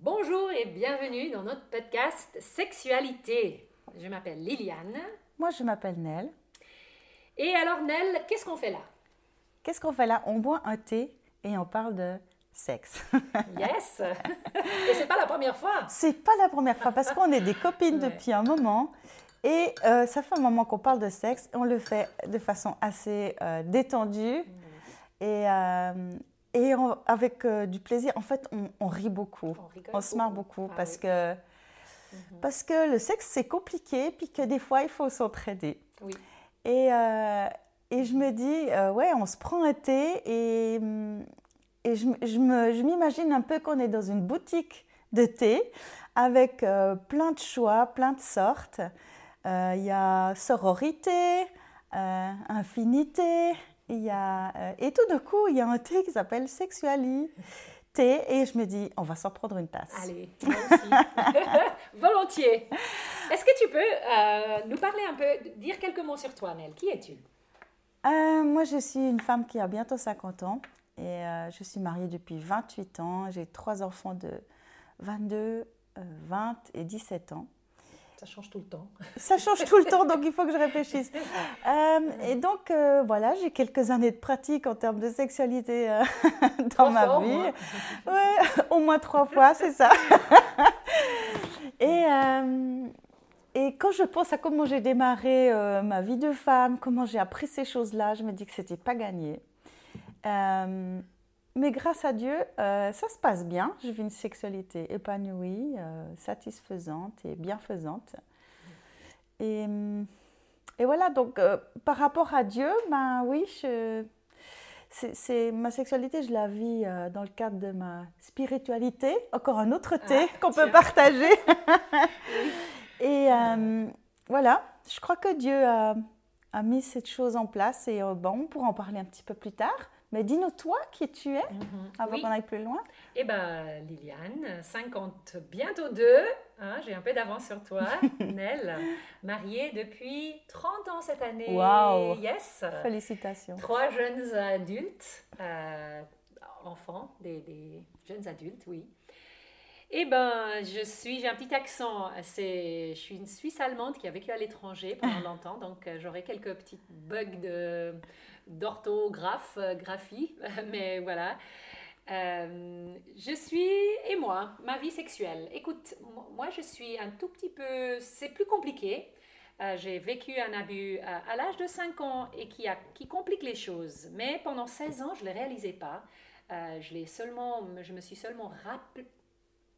Bonjour et bienvenue dans notre podcast Sexualité. Je m'appelle Liliane. Moi, je m'appelle Nell. Et alors, Nell, qu'est-ce qu'on fait là? Qu'est-ce qu'on fait là? On boit un thé et on parle de sexe. yes Et c'est pas la première fois C'est pas la première fois parce qu'on est des copines depuis un moment. Et euh, ça fait un moment qu'on parle de sexe. On le fait de façon assez euh, détendue. Et, euh, et avec du plaisir. En fait, on, rit beaucoup. On, se marre beaucoup, ah parce, que, mhm. parce que le sexe, c'est compliqué, puis que des fois, il faut s'entraider. Oui. Et, et je me dis, ouais, on se prend un thé et, et je, je m'imagine un peu qu'on est dans une boutique de thé avec plein de choix, plein de sortes. Euh, il y a sororité, euh, infinité, il y a, euh, et tout d'un coup, il y a un thé qui s'appelle sexualité. Et je me dis, on va s'en prendre une tasse. Allez, Volontiers. Est-ce que tu peux nous parler un peu, dire quelques mots sur toi, Nel? Qui es-tu? Moi, je suis une femme qui a bientôt 50 ans et je suis mariée depuis 28 ans. J'ai trois enfants de 22, 20 et 17 ans. Ça change tout le temps. Ça change tout le temps, donc il faut que je réfléchisse. Euh, et donc, euh, voilà, j'ai quelques années de pratique en termes de sexualité euh, dans ma vie. Ouais, au moins trois fois, c'est ça. et, et quand je pense à comment j'ai démarré ma vie de femme, comment j'ai appris ces choses-là, je me dis que c'était pas gagné. Mais grâce à Dieu, euh, ça se passe bien. Je vis une sexualité épanouie, euh, satisfaisante et bienfaisante. Et, et voilà, donc euh, par rapport à Dieu, ben oui, je, c'est, ma sexualité, je la vis dans le cadre de ma spiritualité. Encore un autre thé ah, qu'on peut partager. et voilà, je crois que Dieu a, a, mis cette chose en place et bon, on pourra en parler un petit peu plus tard. Mais dis-nous, toi, qui tu es, mhm. avant qu'on aille plus loin. Eh bien, Liliane, 50, bientôt 2. Hein, j'ai un peu d'avance sur toi. Nell, mariée depuis 30 ans cette année. Wow! Yes! Félicitations. Trois jeunes adultes, euh, enfants, des, des, jeunes adultes, oui. Eh ben, je suis, j'ai un petit accent. C'est, je suis une Suisse allemande qui a vécu à l'étranger pendant longtemps, donc euh, j'aurai quelques petits bugs de d'orthographe, euh, graphie, mais voilà. Euh, je suis et moi, ma vie sexuelle. Écoute, moi je suis un tout petit peu, c'est plus compliqué. Euh, j'ai vécu un abus à l'âge de 5 ans et qui, qui complique les choses. Mais pendant 16 ans, je ne le réalisais pas. je, seulement, je me suis seulement rappelé,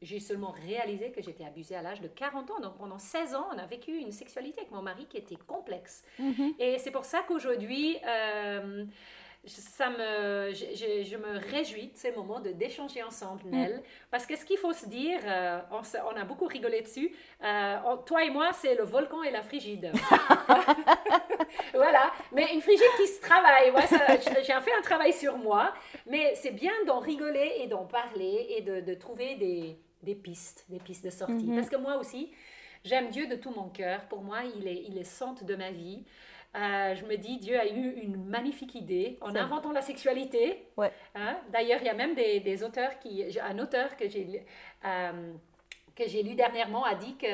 j'ai seulement réalisé que j'étais abusée à l'âge de 40 ans. Donc pendant 16 ans, on a vécu une sexualité avec mon mari qui était complexe. Mhm. Et c'est pour ça qu'aujourd'hui, euh, ça me, je, je, me réjouis de ces moments de d'échanger ensemble, Nell. Parce que ce qu'il faut se dire, euh, on, on, a beaucoup rigolé dessus, euh, toi et moi, c'est le volcan et la frigide. voilà, mais une frigide qui se travaille. j'ai fait un travail sur moi, mais c'est bien d'en rigoler et d'en parler et de, de trouver des, des pistes, des pistes de sortie. Mhm. Parce que moi aussi, j'aime Dieu de tout mon cœur. Pour moi, il est, il est centre de ma vie. Euh, je me dis, Dieu a eu une magnifique idée en inventant la sexualité. Ouais. Hein? D'ailleurs, il y a même des, des, auteurs qui, un auteur que j'ai euh, que j'ai lu dernièrement a dit que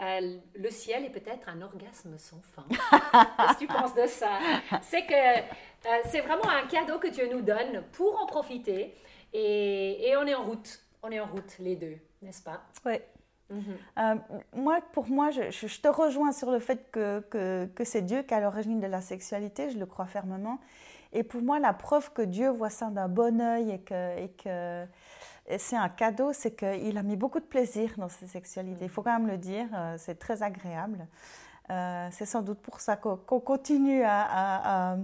euh, le ciel est peut-être un orgasme sans fin. Qu'est-ce que tu penses de ça? C'est que c'est vraiment un cadeau que Dieu nous donne pour en profiter et, et on est en route on est en route, les deux, n'est-ce pas? Oui. Mhm. Euh, moi, pour moi, je, te rejoins sur le fait que, que, c'est Dieu qui est à l'origine de la sexualité, je le crois fermement. Et pour moi, la preuve que Dieu voit ça d'un bon oeil et que, et que c'est un cadeau, c'est qu'il a mis beaucoup de plaisir dans sa sexualité. Il faut quand même le dire, euh, c'est très agréable. Euh, c'est sans doute pour ça qu'on continue à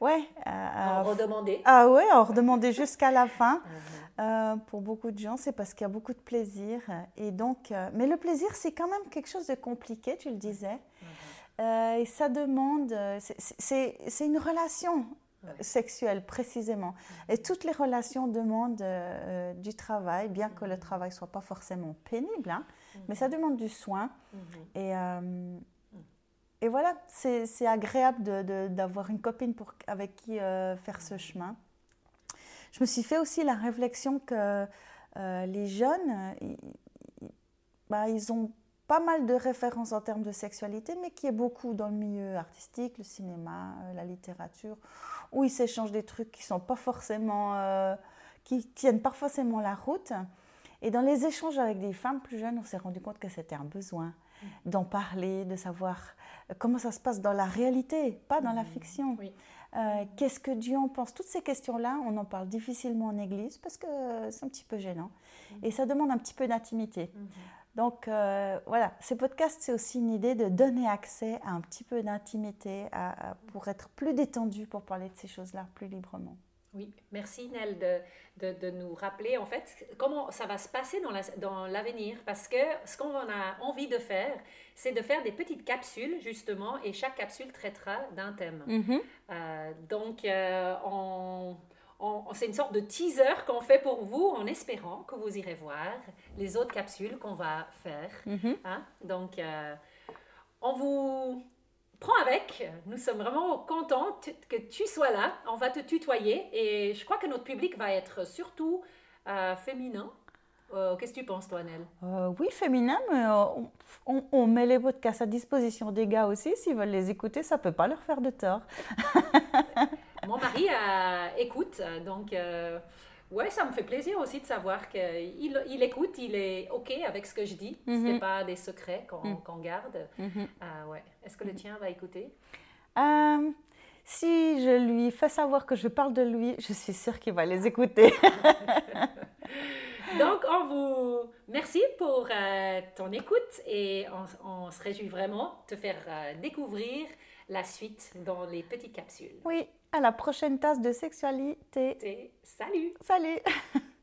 Ouais. en redemander. Ah ouais, en redemander jusqu'à la fin. Mhm. Euh, pour beaucoup de gens, c'est parce qu'il y a beaucoup de plaisir. Et donc, euh, mais le plaisir, c'est quand même quelque chose de compliqué, tu le disais. Euh, et ça demande, c'est une relation sexuelle précisément. Et toutes les relations demandent du travail, bien que le travail soit pas forcément pénible, hein, mais ça demande du soin. Et et voilà, c'est agréable d'avoir une copine pour, avec qui faire ce chemin. Je me suis fait aussi la réflexion que les jeunes, ils, bah, ils ont pas mal de références en termes de sexualité, mais qui est beaucoup dans le milieu artistique, le cinéma, euh, la littérature, où ils s'échangent des trucs qui sont pas forcément, euh, qui tiennent pas forcément la route. Et dans les échanges avec des femmes plus jeunes, on s'est rendu compte que c'était un besoin d'en parler, de savoir euh, comment ça se passe dans la réalité, pas dans la mm. Fiction. Qu'est-ce que Dieu en pense? Toutes ces questions-là, on en parle difficilement en Église parce que c'est un petit peu gênant. Et ça demande un petit peu d'intimité. Mm-hmm. Donc euh, voilà, ces podcasts, c'est aussi une idée de donner accès à un petit peu d'intimité pour être plus détendu, pour parler de ces choses-là plus librement. Oui, merci Nel de, de, nous rappeler en fait comment ça va se passer dans l'avenir parce que ce qu'on a envie de faire, c'est de faire des petites capsules justement et chaque capsule traitera d'un thème. Mm-hmm. Euh, donc euh, on c'est une sorte de teaser qu'on fait pour vous en espérant que vous irez voir les autres capsules qu'on va faire. Mhm. Hein. Donc, euh, on vous prend avec. Nous sommes vraiment contents que tu sois là. On va te tutoyer et je crois que notre public va être surtout euh, féminin. Euh, qu'est-ce que tu penses, toi, Nel? Oui, féminin, mais on, on, met les podcasts à disposition des gars aussi. S'ils veulent les écouter, ça ne peut pas leur faire de tort. Mon mari euh, écoute, donc euh, ouais, ça me fait plaisir aussi de savoir qu'il il écoute, il est OK avec ce que je dis. Ce n'est mhm. pas des secrets qu'on mm. garde. Mhm. Euh, ouais. Est-ce que le tien va écouter? Si je lui fais savoir que je parle de lui, je suis sûre qu'il va les écouter. Donc, on vous merci pour ton écoute et on, se réjouit vraiment de te faire découvrir la suite dans les petites capsules. Oui, à la prochaine tasse de sexualité. Salut Salut